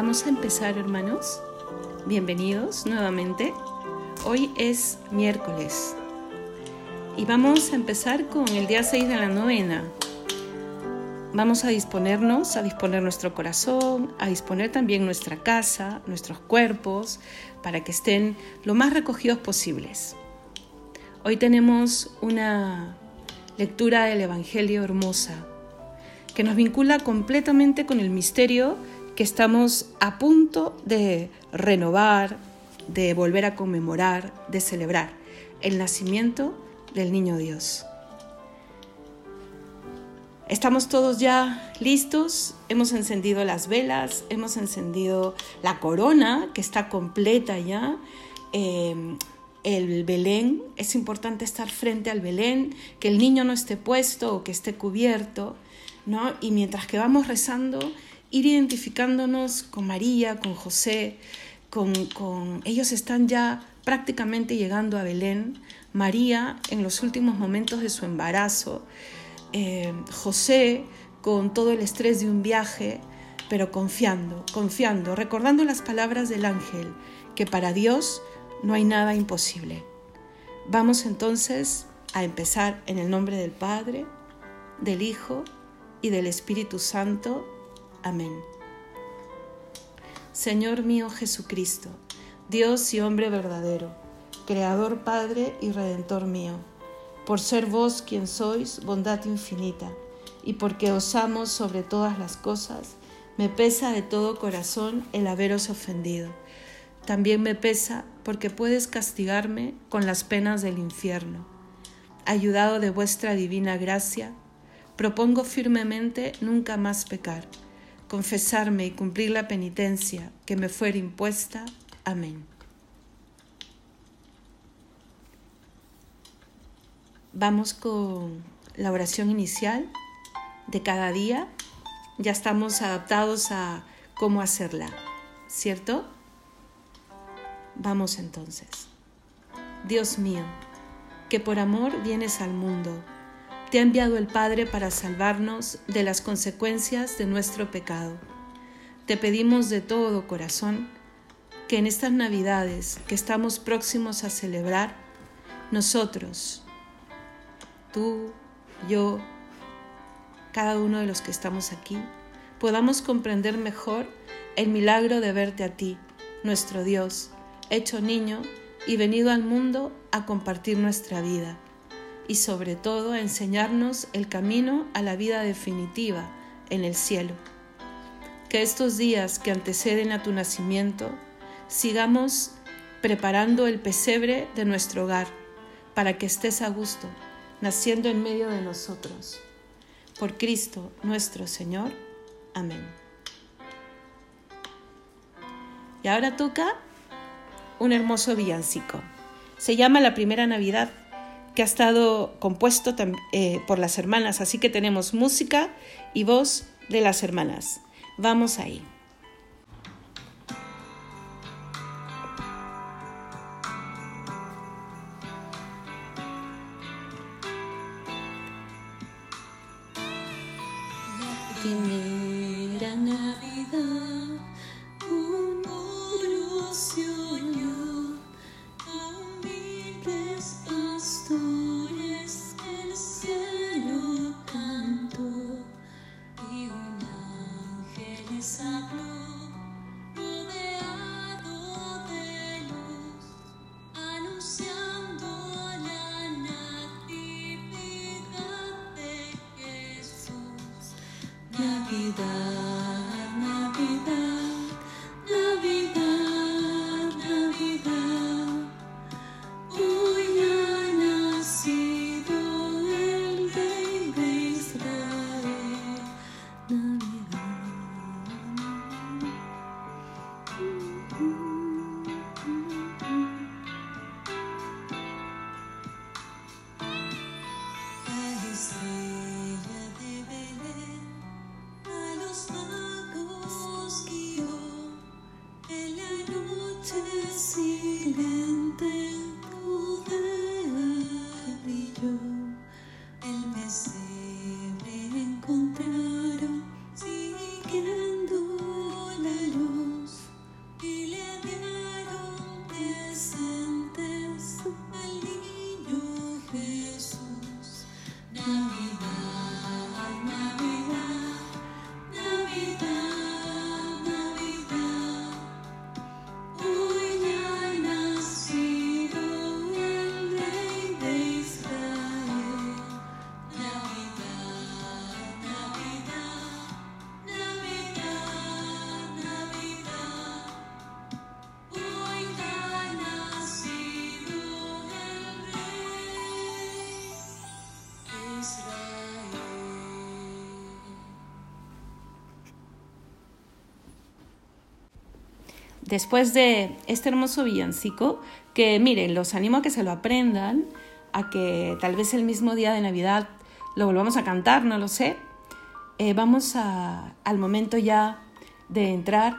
Vamos a empezar, hermanos. Bienvenidos nuevamente. Hoy es miércoles y vamos a empezar con el día 6 de la novena. Vamos a disponernos, a disponer nuestro corazón, a disponer también nuestra casa, nuestros cuerpos, para que estén lo más recogidos posibles. Hoy tenemos una lectura del Evangelio hermosa que nos vincula completamente con el misterio que estamos a punto de renovar, de volver a conmemorar, de celebrar, el nacimiento del niño Dios. Estamos todos ya listos, hemos encendido las velas, hemos encendido la corona que está completa ya, eh, el Belén, es importante estar frente al Belén, que el niño no esté puesto o que esté cubierto, ¿no? Y mientras que vamos rezando, ir identificándonos con María, con José, con, ellos están ya prácticamente llegando a Belén, María en los últimos momentos de su embarazo, eh, José con todo el estrés de un viaje, pero confiando, confiando, recordando las palabras del ángel, que para Dios no hay nada imposible. Vamos entonces a empezar en el nombre del Padre, del Hijo y del Espíritu Santo. Amén. Señor mío Jesucristo, Dios y hombre verdadero, Creador Padre y Redentor mío, por ser vos quien sois, bondad infinita, y porque os amo sobre todas las cosas, me pesa de todo corazón el haberos ofendido. También me pesa porque puedes castigarme con las penas del infierno. Ayudado de vuestra divina gracia, propongo firmemente nunca más pecar confesarme y cumplir la penitencia que me fuera impuesta. Amén. Vamos con la oración inicial de cada día. Ya estamos adaptados a cómo hacerla, ¿cierto? Vamos entonces. Dios mío, que por amor vienes al mundo te ha enviado el Padre para salvarnos de las consecuencias de nuestro pecado. Te pedimos de todo corazón que en estas Navidades que estamos próximos a celebrar, nosotros, tú, yo, cada uno de los que estamos aquí, podamos comprender mejor el milagro de verte a ti, nuestro Dios, hecho niño y venido al mundo a compartir nuestra vida y sobre todo a enseñarnos el camino a la vida definitiva en el cielo. Que estos días que anteceden a tu nacimiento sigamos preparando el pesebre de nuestro hogar para que estés a gusto, naciendo en medio de nosotros. Por Cristo nuestro Señor. Amén. Y ahora toca un hermoso villancico. Se llama La Primera Navidad que ha estado compuesto eh, por las hermanas, así que tenemos música y voz de las hermanas. Vamos ahí. la después de este hermoso villancico, que miren, los animo a que se lo aprendan, a que tal vez el mismo día de Navidad lo volvamos a cantar, no lo sé. Eh, vamos al momento ya de entrar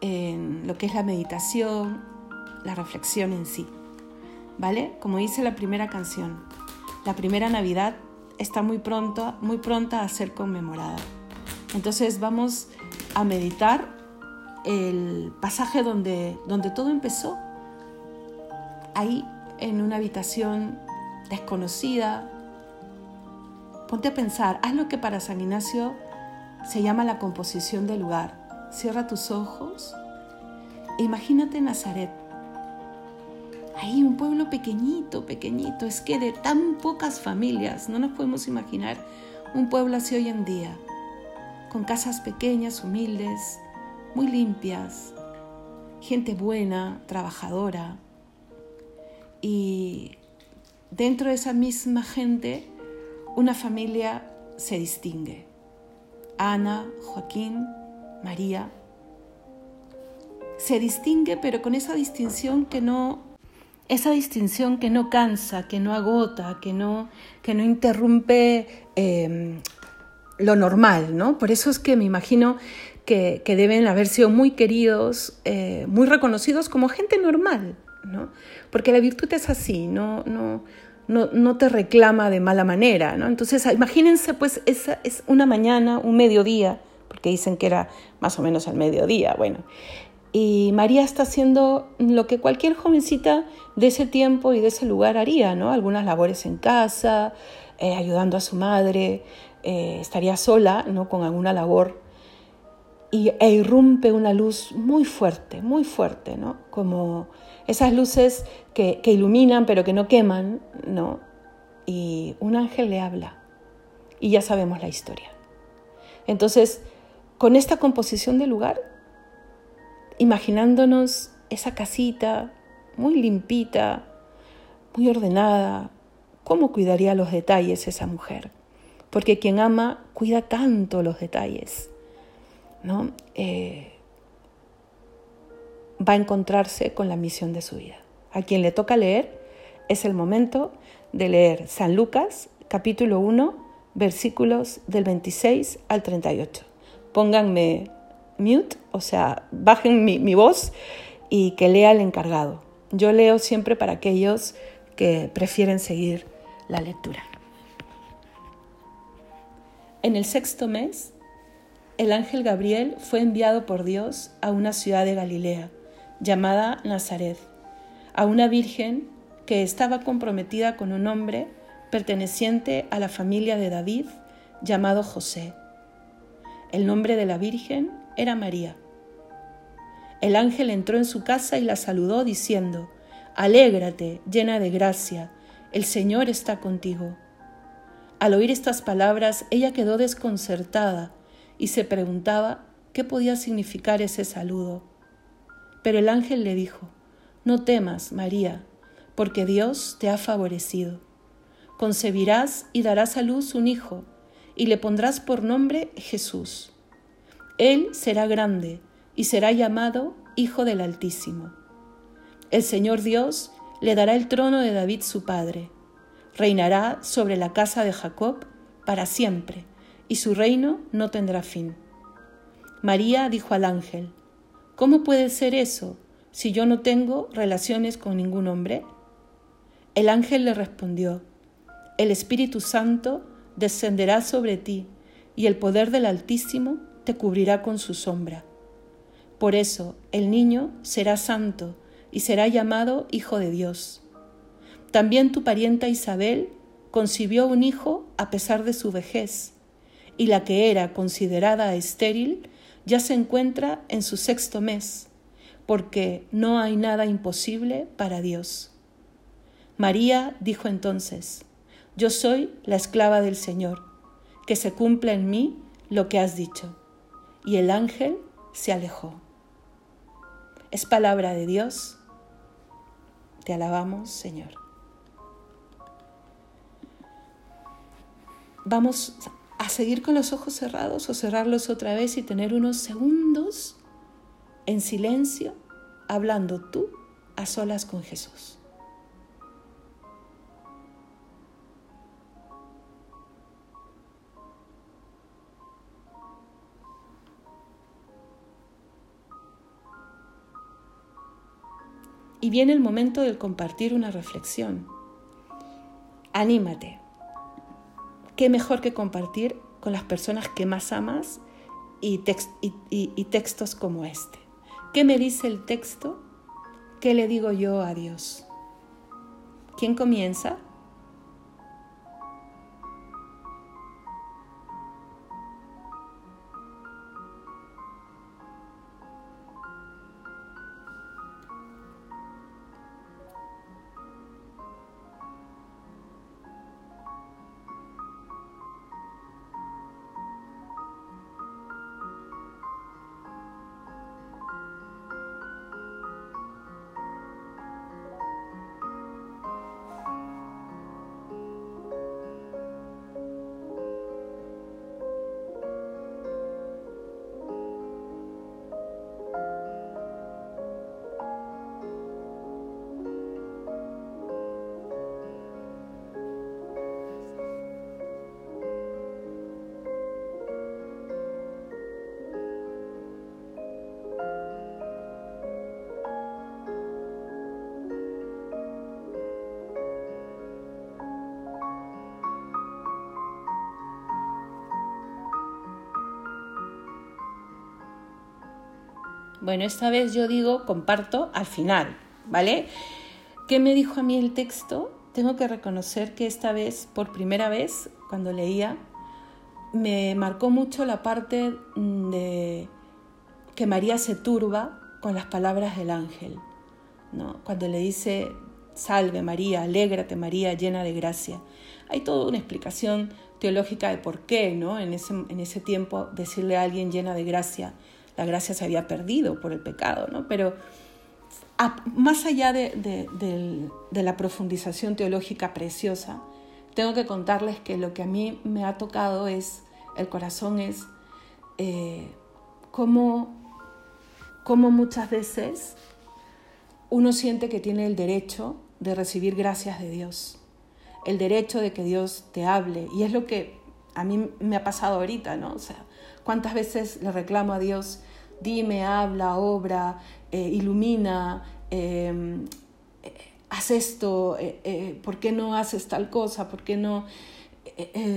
en lo que es la meditación, la reflexión en sí. ¿Vale? Como dice la primera canción, la primera Navidad está muy pronto, muy pronta a ser conmemorada. Entonces vamos a meditar el pasaje donde, donde todo empezó, ahí en una habitación desconocida. Ponte a pensar, haz lo que para San Ignacio se llama la composición del lugar. Cierra tus ojos e imagínate Nazaret. Ahí un pueblo pequeñito, pequeñito. Es que de tan pocas familias no nos podemos imaginar un pueblo así hoy en día. Con casas pequeñas, humildes, muy limpias, gente buena, trabajadora. Y dentro de esa misma gente, una familia se distingue. Ana, Joaquín, María. Se distingue, pero con esa distinción que no, esa distinción que no cansa, que no agota, que no, que no interrumpe em, lo normal, ¿no? Por eso es que me imagino que, deben haber sido muy queridos, eh, muy reconocidos como gente normal, ¿no? Porque la virtud es así, no, no, no, te reclama de mala manera, ¿no? Entonces, imagínense, pues, esa es una mañana, un mediodía, porque dicen que era más o menos al mediodía, bueno. Y María está haciendo lo que cualquier jovencita de ese tiempo y de ese lugar haría, ¿no? Algunas labores en casa, eh, ayudando a su madre, eh, estaría sola, ¿no? Con alguna labor y, e irrumpe una luz muy fuerte, muy fuerte, ¿no? Como esas luces que, iluminan pero que no queman, ¿no? Y un ángel le habla y ya sabemos la historia. Entonces, con esta composición del lugar, imaginándonos esa casita muy limpita, muy ordenada, ¿cómo cuidaría los detalles esa mujer? Porque quien ama cuida tanto los detalles, ¿no? Eh, va a encontrarse con la misión de su vida. A quien le toca leer es el momento de leer San Lucas capítulo 1 versículos del 26 al 38. Pónganme mute, o sea, bajen mi, mi voz y que lea el encargado. Yo leo siempre para aquellos que prefieren seguir la lectura. En el sexto mes, el ángel Gabriel fue enviado por Dios a una ciudad de Galilea llamada Nazaret, a una virgen que estaba comprometida con un hombre perteneciente a la familia de David llamado José. El nombre de la virgen era María. El ángel entró en su casa y la saludó diciendo, Alégrate, llena de gracia, el Señor está contigo. Al oír estas palabras, ella quedó desconcertada y se preguntaba qué podía significar ese saludo. Pero el ángel le dijo, No temas, María, porque Dios te ha favorecido. Concebirás y darás a luz un hijo, y le pondrás por nombre Jesús. Él será grande y será llamado Hijo del Altísimo. El Señor Dios le dará el trono de David su padre. Reinará sobre la casa de Jacob para siempre, y su reino no tendrá fin. María dijo al ángel, ¿Cómo puede ser eso si yo no tengo relaciones con ningún hombre? El ángel le respondió, El Espíritu Santo descenderá sobre ti y el poder del Altísimo te cubrirá con su sombra. Por eso el niño será santo y será llamado Hijo de Dios. También tu parienta Isabel concibió un hijo a pesar de su vejez, y la que era considerada estéril ya se encuentra en su sexto mes, porque no hay nada imposible para Dios. María dijo entonces, Yo soy la esclava del Señor, que se cumpla en mí lo que has dicho. Y el ángel se alejó. Es palabra de Dios. Te alabamos, Señor. Vamos a seguir con los ojos cerrados o cerrarlos otra vez y tener unos segundos en silencio, hablando tú a solas con Jesús. Y viene el momento de compartir una reflexión. Anímate. ¿Qué mejor que compartir con las personas que más amas y, textos como este? ¿Qué me dice el texto? ¿Qué le digo yo a Dios? ¿Quién comienza? Bueno, esta vez yo digo comparto al final, ¿vale? ¿Qué me dijo a mí el texto? Tengo que reconocer que esta vez, por primera vez, cuando leía, me marcó mucho la parte de que María se turba con las palabras del ángel, ¿no? Cuando le dice, salve María, alégrate María, llena de gracia. Hay toda una explicación teológica de por qué, ¿no? En ese, en ese tiempo decirle a alguien llena de gracia la gracia se había perdido por el pecado, ¿no? Pero más allá de, la profundización teológica preciosa, tengo que contarles que lo que a mí me ha tocado es, el corazón es eh, cómo, cómo muchas veces uno siente que tiene el derecho de recibir gracias de Dios, el derecho de que Dios te hable. Y es lo que a mí me ha pasado ahorita, ¿no? O sea, ¿Cuántas veces le reclamo a Dios, dime, habla, obra, eh, ilumina, em, eh, haz esto, eh, ¿por qué no haces tal cosa? ¿Por qué no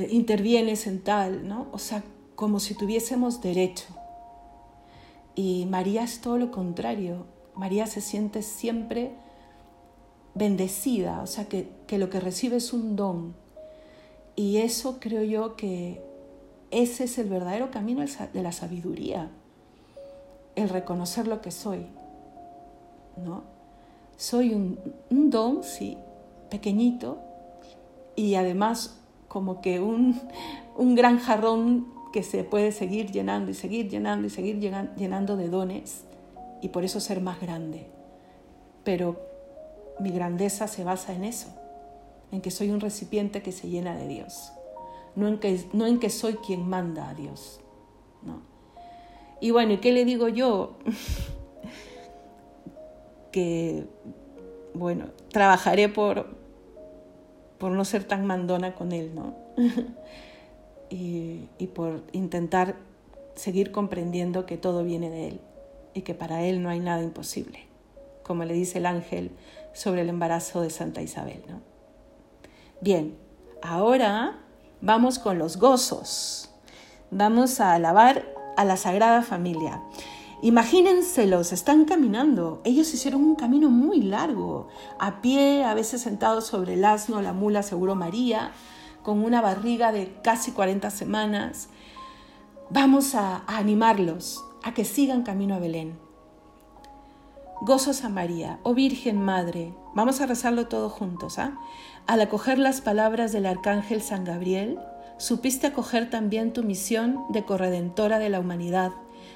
intervienes en tal? ¿no? O sea, como si tuviésemos derecho. Y María es todo lo contrario. María se siente siempre bendecida, o sea, que, que lo que recibe es un don. Y eso creo yo que ese es el verdadero camino de la sabiduría, el reconocer lo que soy. ¿no? Soy un, don, sí, pequeñito, y además como que un, un gran jarrón que se puede seguir llenando y seguir llenando y seguir llenando de dones y por eso ser más grande. Pero mi grandeza se basa en eso, en que soy un recipiente que se llena de Dios no en que, no en que soy quien manda a Dios. ¿no? Y bueno, ¿y qué le digo yo? que, bueno, trabajaré por, por no ser tan mandona con Él, ¿no? y, y por intentar seguir comprendiendo que todo viene de Él y que para Él no hay nada imposible, como le dice el ángel sobre el embarazo de Santa Isabel, ¿no? Bien, ahora Vamos con los gozos. Vamos a alabar a la Sagrada Familia. Imagínenselos, están caminando. Ellos hicieron un camino muy largo, a pie, a veces sentados sobre el asno, la mula, seguro María, con una barriga de casi 40 semanas. Vamos a, animarlos a que sigan camino a Belén. Gozos a María, oh Virgen Madre. Vamos a rezarlo todos juntos. ¿ah? Al acoger las palabras del Arcángel San Gabriel, supiste acoger también tu misión de corredentora de la humanidad,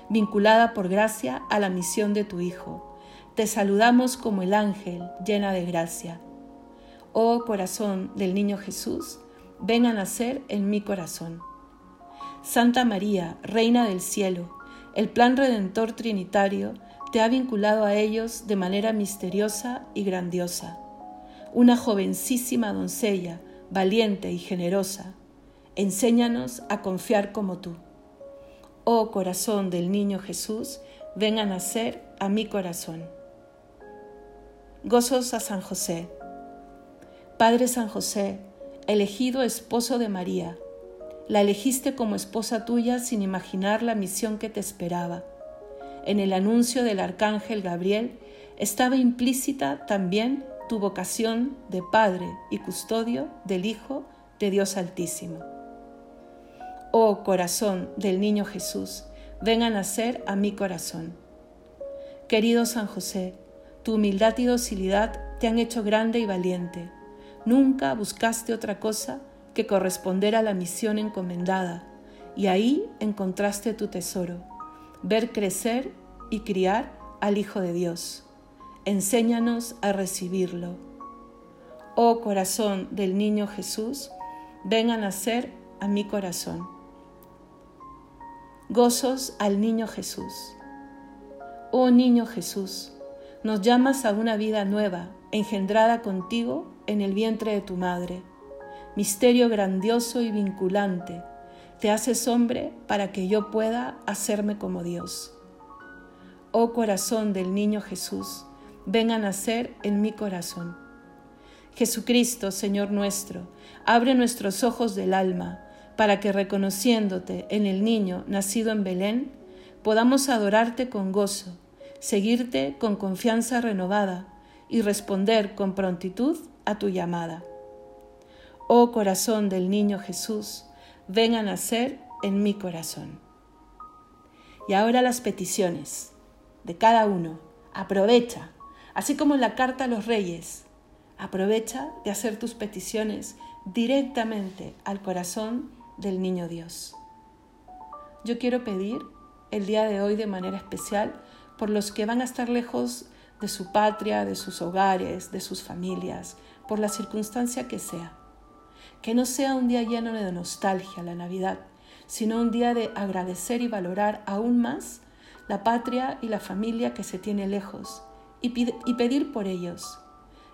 vinculada por gracia a la misión de tu Hijo. Te saludamos como el ángel, llena de gracia. Oh corazón del niño Jesús, ven a nacer en mi corazón. Santa María, Reina del Cielo, el plan redentor trinitario, te ha vinculado a ellos de manera misteriosa y grandiosa. Una jovencísima doncella, valiente y generosa, enséñanos a confiar como tú. Oh corazón del niño Jesús, ven a nacer a mi corazón. Gozos a San José. Padre San José, elegido esposo de María, la elegiste como esposa tuya sin imaginar la misión que te esperaba. En el anuncio del arcángel Gabriel estaba implícita también tu vocación de padre y custodio del Hijo de Dios Altísimo. Oh corazón del niño Jesús, ven a nacer a mi corazón. Querido San José, tu humildad y docilidad te han hecho grande y valiente. Nunca buscaste otra cosa que corresponder a la misión encomendada, y ahí encontraste tu tesoro, ver crecer y criar al Hijo de Dios. Enséñanos a recibirlo. Oh corazón del niño Jesús, ven a nacer a mi corazón. Gozos al niño Jesús. Oh niño Jesús, nos llamas a una vida nueva, engendrada contigo en el vientre de tu madre. Misterio grandioso y vinculante, te haces hombre para que yo pueda hacerme como Dios. Oh corazón del niño Jesús, ven a nacer en mi corazón. Jesucristo, Señor nuestro, abre nuestros ojos del alma, para que reconociéndote en el niño nacido en Belén, podamos adorarte con gozo seguirte con confianza renovada y responder con prontitud a tu llamada. Oh corazón del niño Jesús, ven a nacer en mi corazón. Y ahora las peticiones de cada uno. Aprovecha, así como en la carta a los reyes, aprovecha de hacer tus peticiones directamente al corazón del niño Dios. Yo quiero pedir el día de hoy de manera especial por los que van a estar lejos de su patria, de sus hogares, de sus familias, por la circunstancia que sea. Que no sea un día lleno de nostalgia la Navidad, sino un día de agradecer y valorar aún más la patria y la familia que se tiene lejos y, pedir por ellos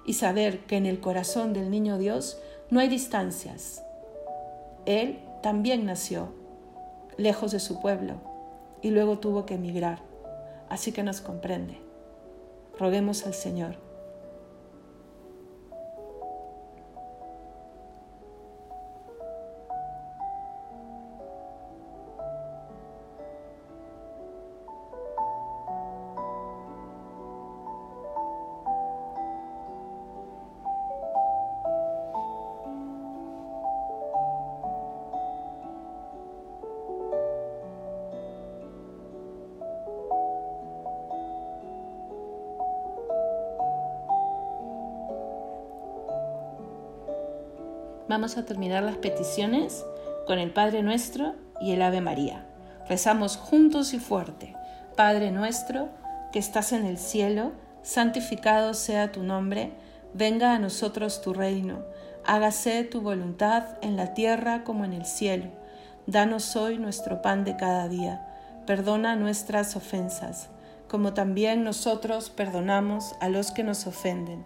y saber que en el corazón del niño Dios no hay distancias. Él también nació lejos de su pueblo y luego tuvo que emigrar así que nos comprende. Roguemos al Señor. Vamos a terminar las peticiones con el Padre Nuestro y el Ave María. Rezamos juntos y fuerte. Padre nuestro, que estás en el cielo, santificado sea tu nombre, venga a nosotros tu reino, hágase tu voluntad en la tierra como en el cielo. Danos hoy nuestro pan de cada día. Perdona nuestras ofensas, como también nosotros perdonamos a los que nos ofenden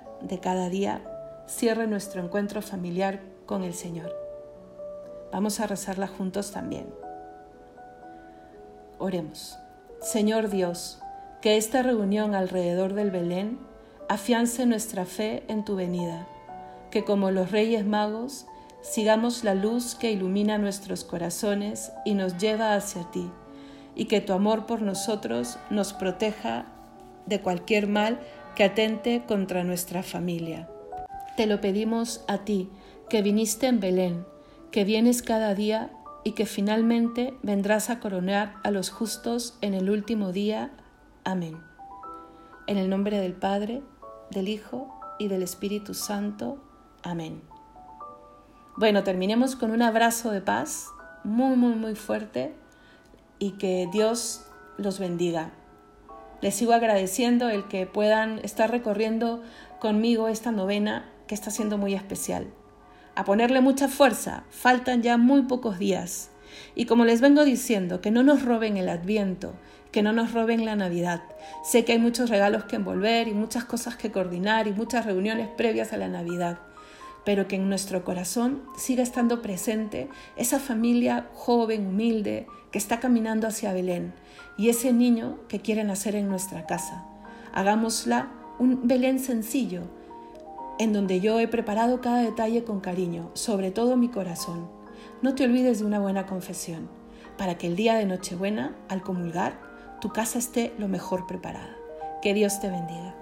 de cada día cierre nuestro encuentro familiar con el Señor. Vamos a rezarla juntos también. Oremos. Señor Dios, que esta reunión alrededor del Belén afiance nuestra fe en tu venida, que como los reyes magos sigamos la luz que ilumina nuestros corazones y nos lleva hacia ti, y que tu amor por nosotros nos proteja de cualquier mal que atente contra nuestra familia. Te lo pedimos a ti, que viniste en Belén, que vienes cada día y que finalmente vendrás a coronar a los justos en el último día. Amén. En el nombre del Padre, del Hijo y del Espíritu Santo. Amén. Bueno, terminemos con un abrazo de paz muy, muy, muy fuerte y que Dios los bendiga. Les sigo agradeciendo el que puedan estar recorriendo conmigo esta novena que está siendo muy especial. A ponerle mucha fuerza, faltan ya muy pocos días. Y como les vengo diciendo, que no nos roben el adviento, que no nos roben la Navidad. Sé que hay muchos regalos que envolver y muchas cosas que coordinar y muchas reuniones previas a la Navidad pero que en nuestro corazón siga estando presente esa familia joven, humilde, que está caminando hacia Belén y ese niño que quiere nacer en nuestra casa. Hagámosla un Belén sencillo, en donde yo he preparado cada detalle con cariño, sobre todo mi corazón. No te olvides de una buena confesión, para que el día de Nochebuena, al comulgar, tu casa esté lo mejor preparada. Que Dios te bendiga.